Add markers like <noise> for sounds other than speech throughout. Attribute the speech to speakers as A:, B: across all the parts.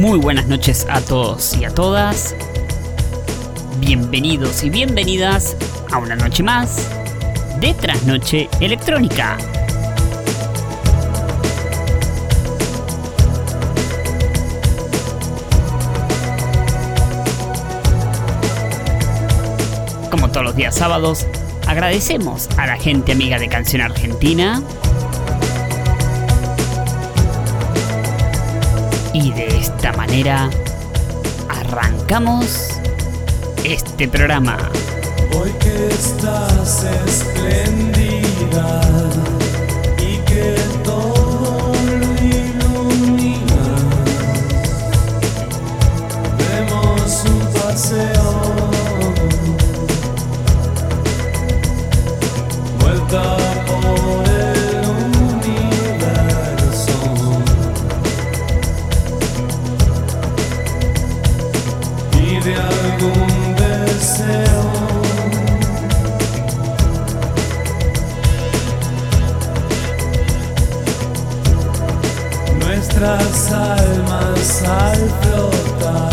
A: Muy buenas noches a todos y a todas. Bienvenidos y bienvenidas a una noche más de Trasnoche Electrónica. Como todos los días sábados, agradecemos a la gente amiga de Canción Argentina Y de esta manera arrancamos este programa.
B: Hoy que estás myself, myself,
A: filled up.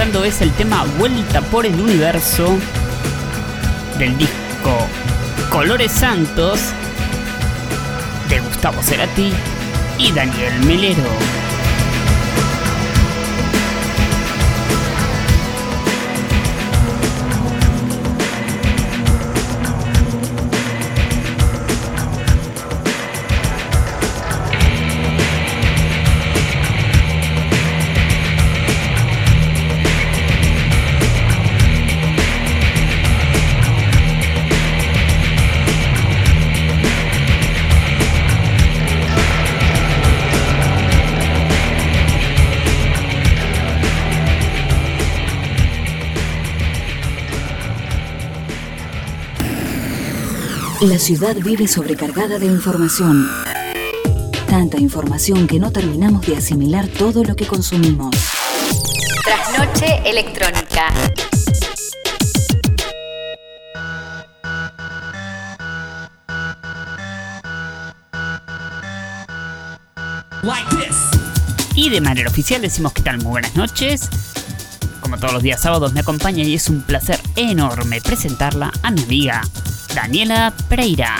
A: Es el tema Vuelta por el Universo del disco Colores Santos de Gustavo Cerati y Daniel Melero.
C: La ciudad vive sobrecargada de información. Tanta información que no terminamos de asimilar todo lo que consumimos.
D: Trasnoche electrónica.
A: Y de manera oficial decimos que tal muy buenas noches. Como todos los días sábados me acompaña y es un placer enorme presentarla a mi amiga Daniela Pereira.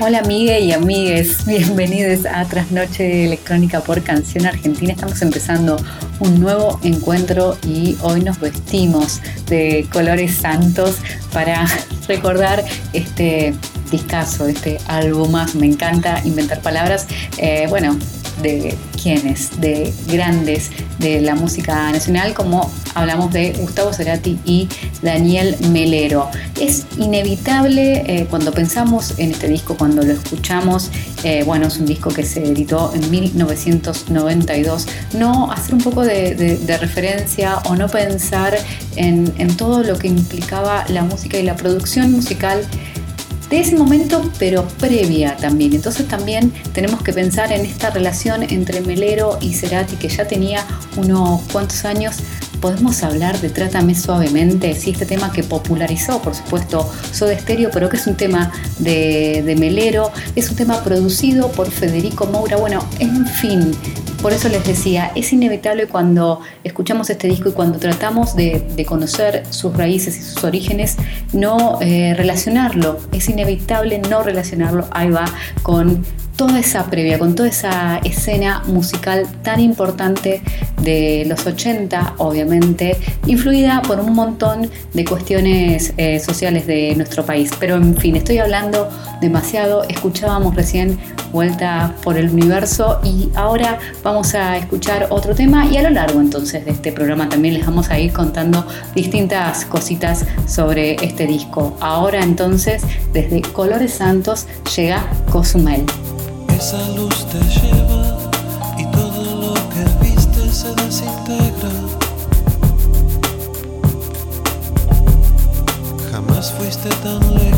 E: Hola amigas y amigues, <laughs> bienvenidos a Trasnoche Electrónica por Canción Argentina. Estamos empezando un nuevo encuentro y hoy nos vestimos de colores santos para <laughs> recordar este discazo, este álbum. Me encanta inventar palabras. Eh, bueno, de de grandes de la música nacional, como hablamos de Gustavo Cerati y Daniel Melero. Es inevitable eh, cuando pensamos en este disco, cuando lo escuchamos, eh, bueno, es un disco que se editó en 1992, no hacer un poco de, referencia o no pensar en, en todo lo que implicaba la música y la producción musical de ese momento, pero previa también. Entonces también tenemos que pensar en esta relación entre Melero y Cerati que ya tenía unos cuantos años. Podemos hablar de Trátame suavemente, sí, este tema que popularizó, por supuesto, Soda Stereo, pero que es un tema de, de Melero, es un tema producido por Federico Moura. Bueno, en fin, por eso les decía, es inevitable cuando escuchamos este disco y cuando tratamos de, conocer sus raíces y sus orígenes, no eh, relacionarlo. Es inevitable no relacionarlo, ahí va, con toda esa previa, con toda esa escena musical tan importante de los 80, obviamente, influida por un montón de cuestiones eh, sociales de nuestro país. Pero en fin, estoy hablando demasiado, escuchábamos recién Vuelta por el Universo y ahora vamos a escuchar otro tema y a lo largo entonces de este programa también les vamos a ir contando distintas cositas sobre este disco. Ahora entonces, desde Colores Santos llega Cozumel.
B: Esa luz te lleva y todo lo que viste se desintegra. Jamás fuiste tan lejos.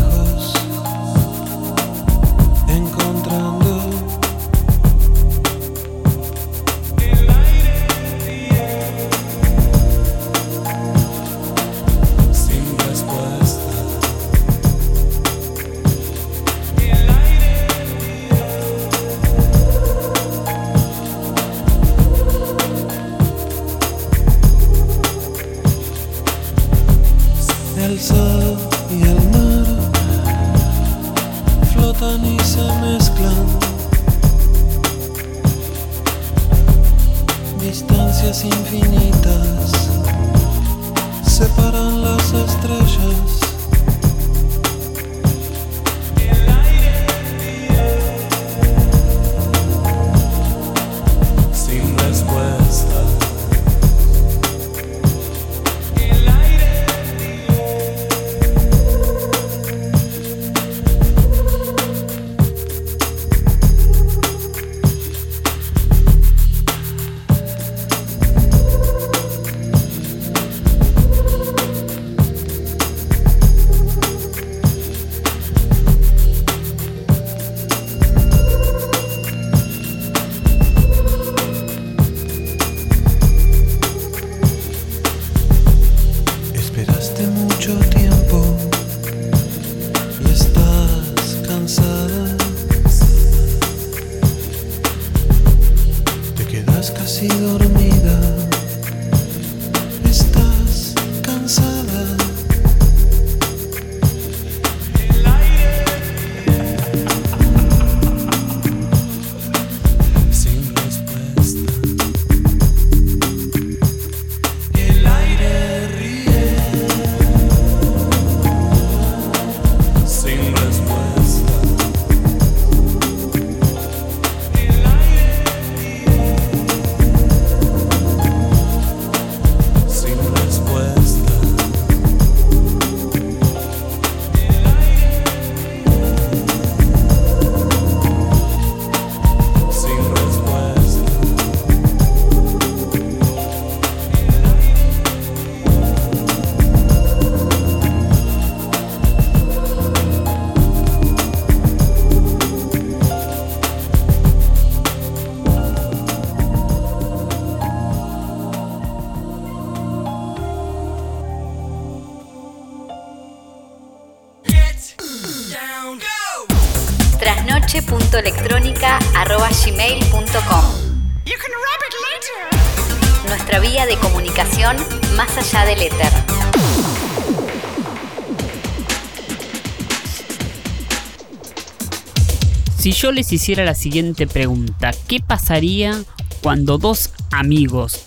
A: Yo les hiciera la siguiente pregunta, ¿qué pasaría cuando dos amigos,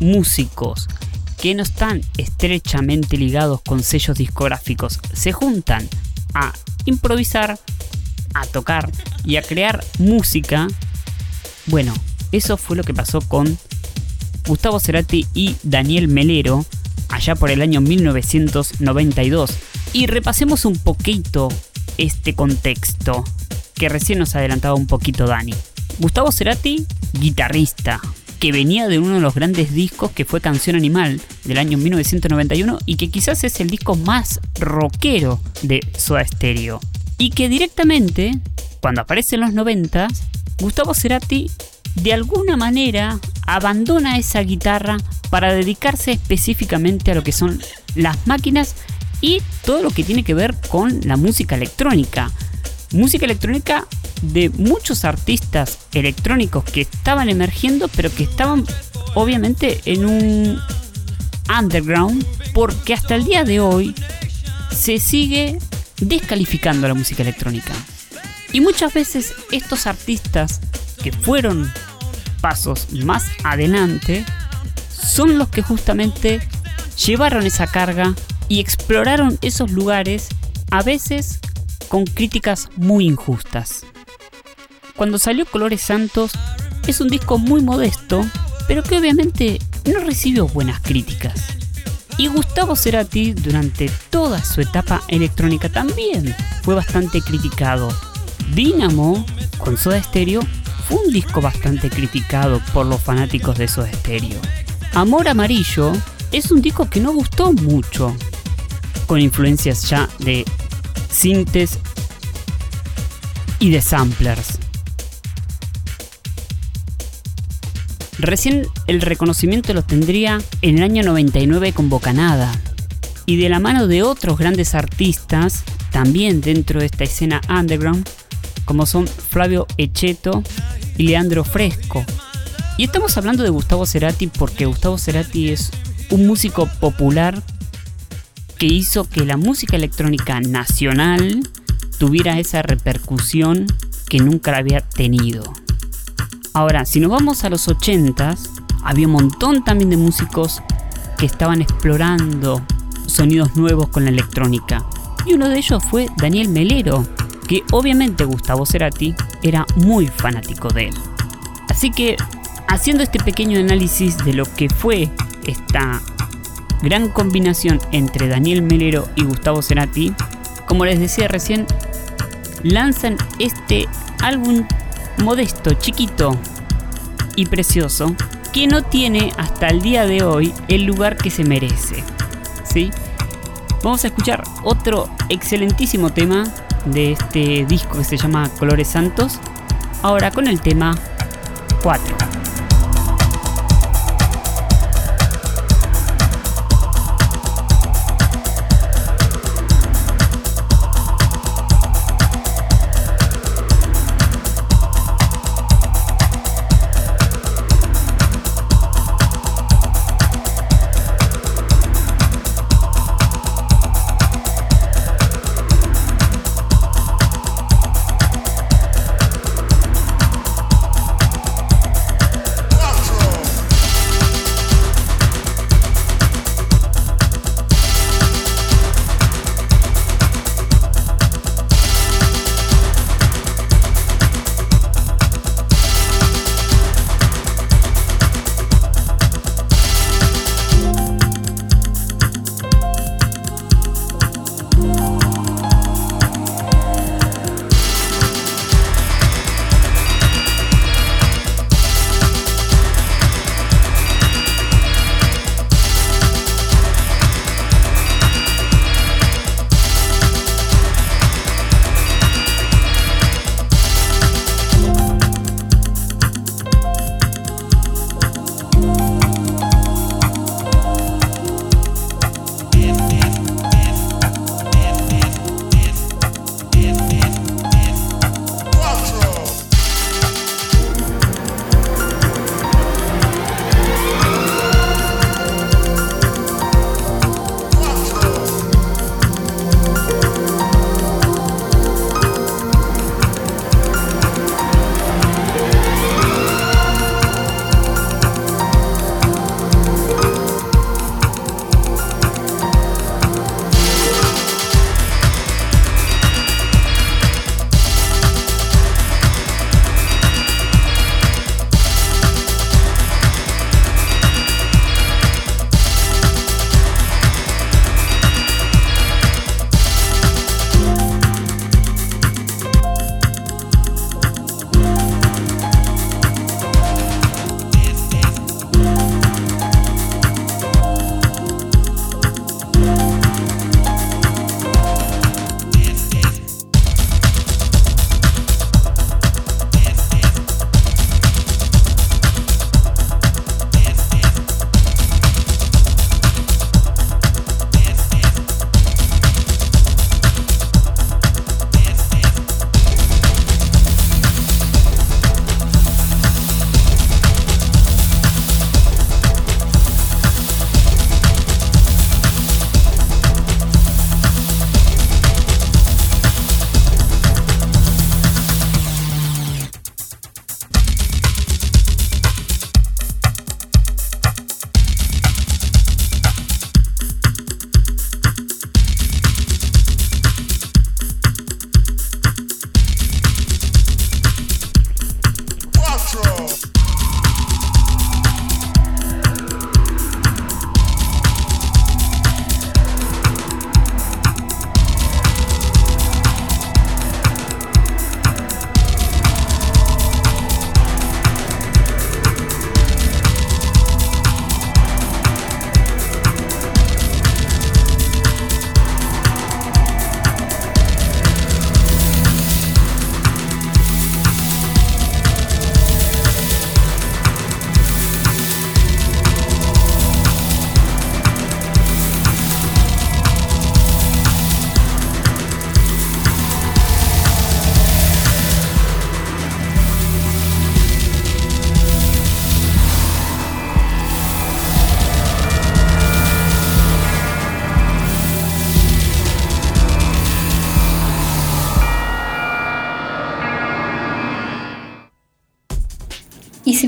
A: músicos, que no están estrechamente ligados con sellos discográficos, se juntan a improvisar, a tocar y a crear música? Bueno, eso fue lo que pasó con Gustavo Cerati y Daniel Melero allá por el año 1992. Y repasemos un poquito este contexto que recién nos adelantaba un poquito Dani. Gustavo Cerati, guitarrista, que venía de uno de los grandes discos que fue Canción Animal del año 1991 y que quizás es el disco más rockero de Soda Stereo. Y que directamente, cuando aparece en los 90, Gustavo Cerati de alguna manera abandona esa guitarra para dedicarse específicamente a lo que son las máquinas y todo lo que tiene que ver con la música electrónica música electrónica de muchos artistas electrónicos que estaban emergiendo, pero que estaban obviamente en un underground, porque hasta el día de hoy se sigue descalificando la música electrónica. Y muchas veces estos artistas que fueron pasos más adelante son los que justamente llevaron esa carga y exploraron esos lugares a veces con críticas muy injustas. Cuando salió Colores Santos es un disco muy modesto, pero que obviamente no recibió buenas críticas. Y Gustavo Cerati durante toda su etapa electrónica también fue bastante criticado. Dynamo con Soda Stereo fue un disco bastante criticado por los fanáticos de Soda Stereo. Amor Amarillo es un disco que no gustó mucho, con influencias ya de sintes y de samplers. Recién el reconocimiento lo tendría en el año 99 con Bocanada. Y de la mano de otros grandes artistas, también dentro de esta escena underground, como son Flavio Echeto y Leandro Fresco. Y estamos hablando de Gustavo Cerati porque Gustavo Cerati es un músico popular que hizo que la música electrónica nacional tuviera esa repercusión que nunca la había tenido. Ahora, si nos vamos a los 80s, había un montón también de músicos que estaban explorando sonidos nuevos con la electrónica. Y uno de ellos fue Daniel Melero, que obviamente Gustavo Cerati era muy fanático de él. Así que, haciendo este pequeño análisis de lo que fue esta gran combinación entre Daniel Melero y Gustavo Cerati, como les decía recién, lanzan este álbum modesto, chiquito y precioso, que no tiene hasta el día de hoy el lugar que se merece. ¿sí? Vamos a escuchar otro excelentísimo tema de este disco que se llama Colores Santos, ahora con el tema 4.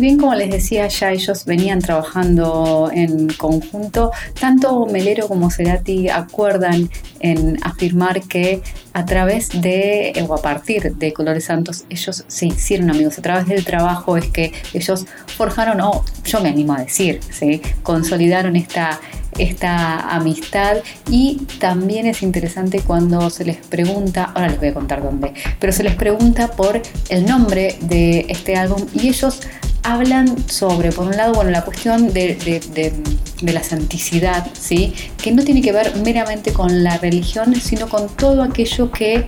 E: Bien como les decía ya ellos venían trabajando en conjunto, tanto Melero como Cerati acuerdan en afirmar que a través de o a partir de Colores Santos ellos se hicieron amigos, a través del trabajo es que ellos forjaron, o yo me animo a decir, ¿sí? consolidaron esta esta amistad y también es interesante cuando se les pregunta, ahora les voy a contar dónde, pero se les pregunta por el nombre de este álbum y ellos hablan sobre, por un lado, bueno, la cuestión de, la santicidad, ¿sí? que no tiene que ver meramente con la religión, sino con todo aquello que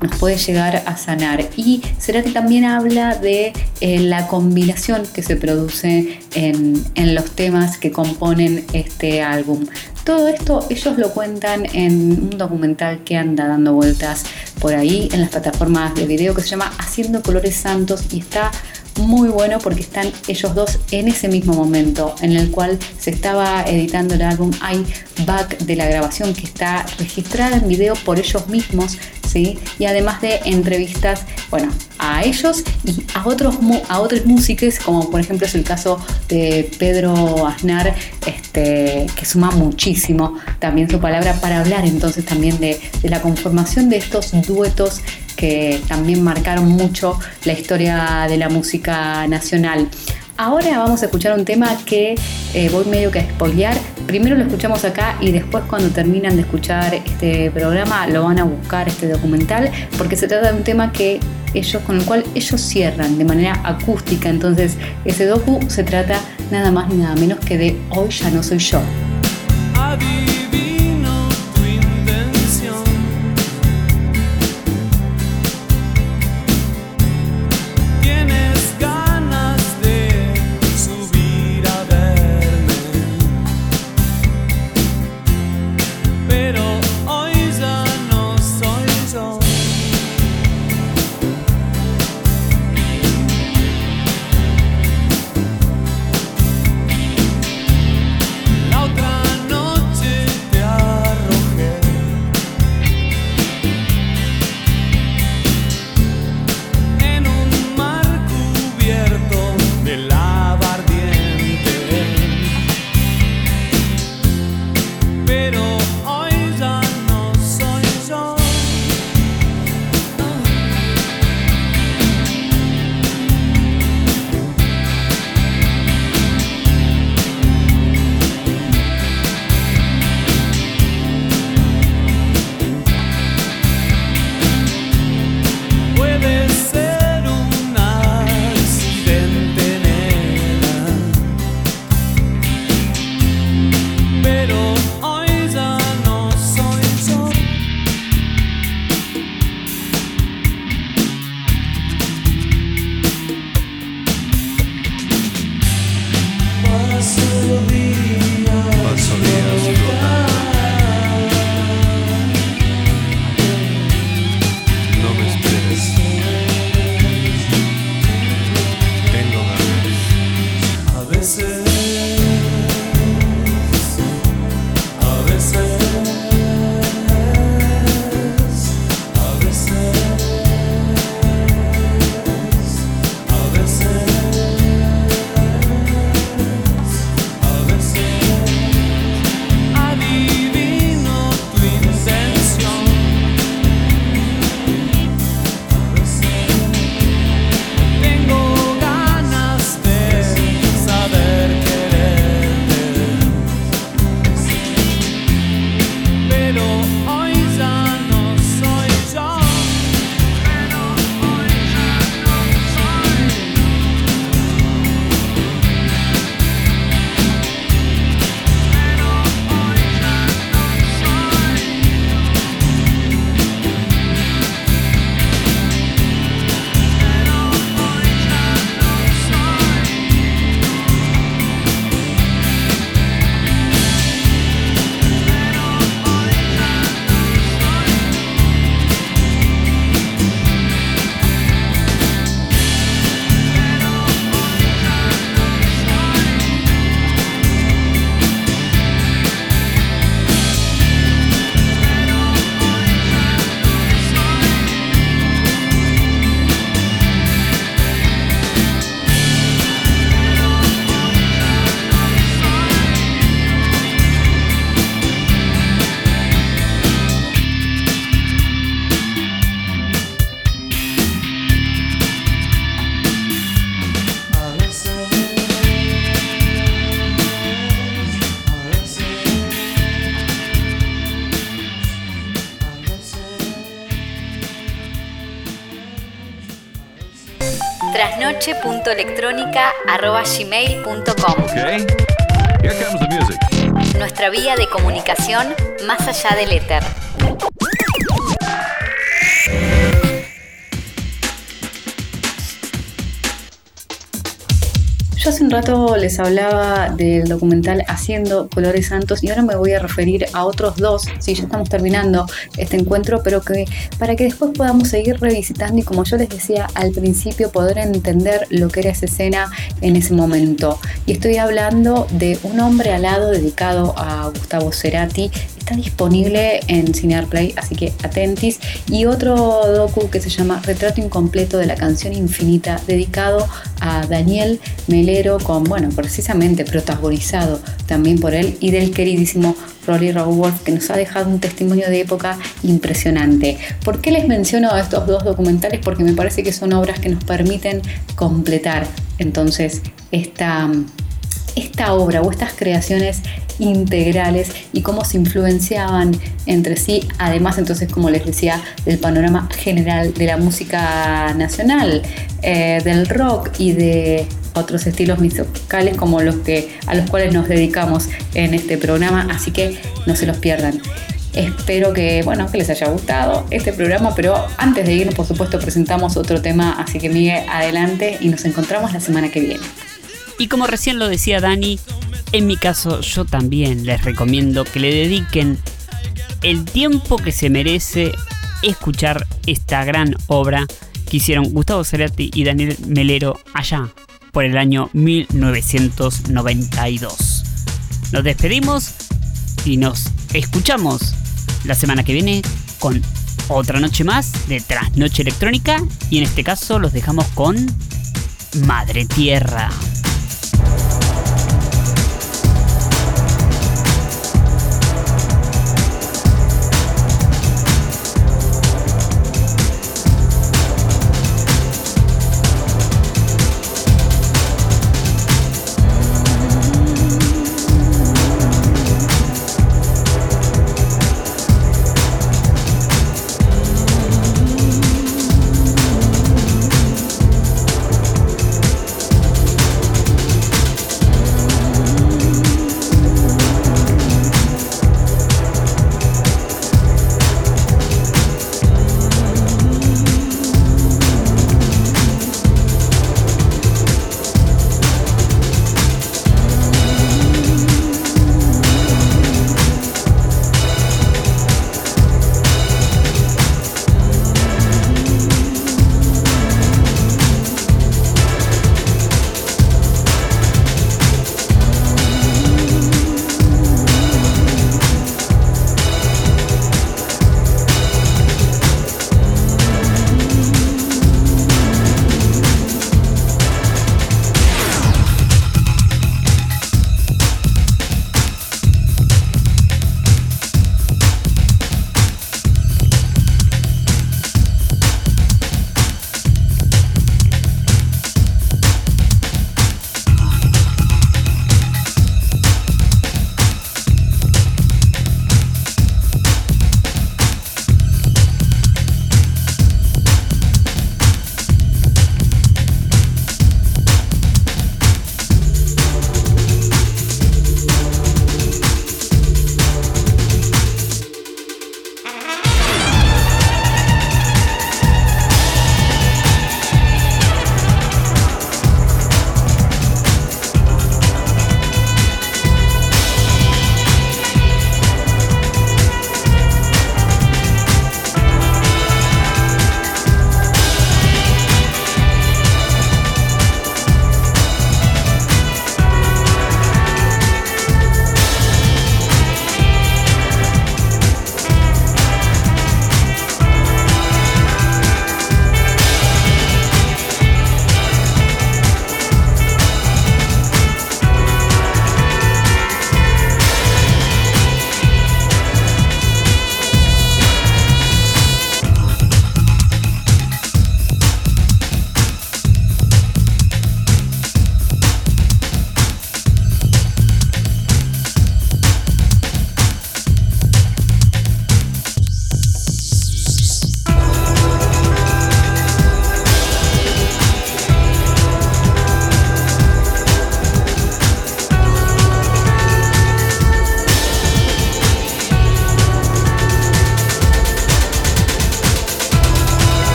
E: nos puede llegar a sanar. Y Cerati también habla de eh, la combinación que se produce en, en los temas que componen este álbum. Todo esto ellos lo cuentan en un documental que anda dando vueltas por ahí en las plataformas de video que se llama Haciendo Colores Santos y está muy bueno porque están ellos dos en ese mismo momento en el cual se estaba editando el álbum. Hay back de la grabación que está registrada en video por ellos mismos, ¿sí? Y además de entrevistas, bueno, a ellos y a otros, a otros músicos, como por ejemplo es el caso de Pedro Aznar, este, que suma muchísimo también su palabra para hablar entonces también de, de la conformación de estos duetos que también marcaron mucho la historia de la música nacional. Ahora vamos a escuchar un tema que eh, voy medio que a spoilear. Primero lo escuchamos acá y después cuando terminan de escuchar este programa lo van a buscar este documental porque se trata de un tema que ellos con el cual ellos cierran de manera acústica. Entonces ese docu se trata nada más ni nada menos que de Hoy ya no soy yo.
D: trasnoche.electrónica.gmail.com
F: Okay.
D: Nuestra vía de comunicación más allá del éter.
E: Yo hace un rato les hablaba del documental Haciendo Colores Santos y ahora me voy a referir a otros dos, sí, ya estamos terminando este encuentro, pero que para que después podamos seguir revisitando y como yo les decía al principio, poder entender lo que era esa escena en ese momento. Y estoy hablando de Un hombre alado dedicado a Gustavo Cerati, está disponible en Cinear Play, así que atentis. Y otro docu que se llama Retrato Incompleto de la canción infinita, dedicado a Daniel Melero, con, bueno, precisamente protagonizado también por él y del queridísimo Rolly Raworth, que nos ha dejado un testimonio de época impresionante. ¿Por qué les menciono estos dos documentales? Porque me parece que son obras que nos permiten completar entonces esta esta obra o estas creaciones integrales y cómo se influenciaban entre sí, además entonces como les decía del panorama general de la música nacional, eh, del rock y de otros estilos musicales como los que a los cuales nos dedicamos en este programa, así que no se los pierdan. Espero que, bueno, que les haya gustado este programa, pero antes de irnos, por supuesto, presentamos otro tema, así que Miguel, adelante y nos encontramos la semana que viene.
A: Y como recién lo decía Dani, en mi caso yo también les recomiendo que le dediquen el tiempo que se merece escuchar esta gran obra que hicieron Gustavo Cerati y Daniel Melero allá por el año 1992. Nos despedimos y nos escuchamos la semana que viene con otra noche más de Trasnoche Electrónica y en este caso los dejamos con Madre Tierra.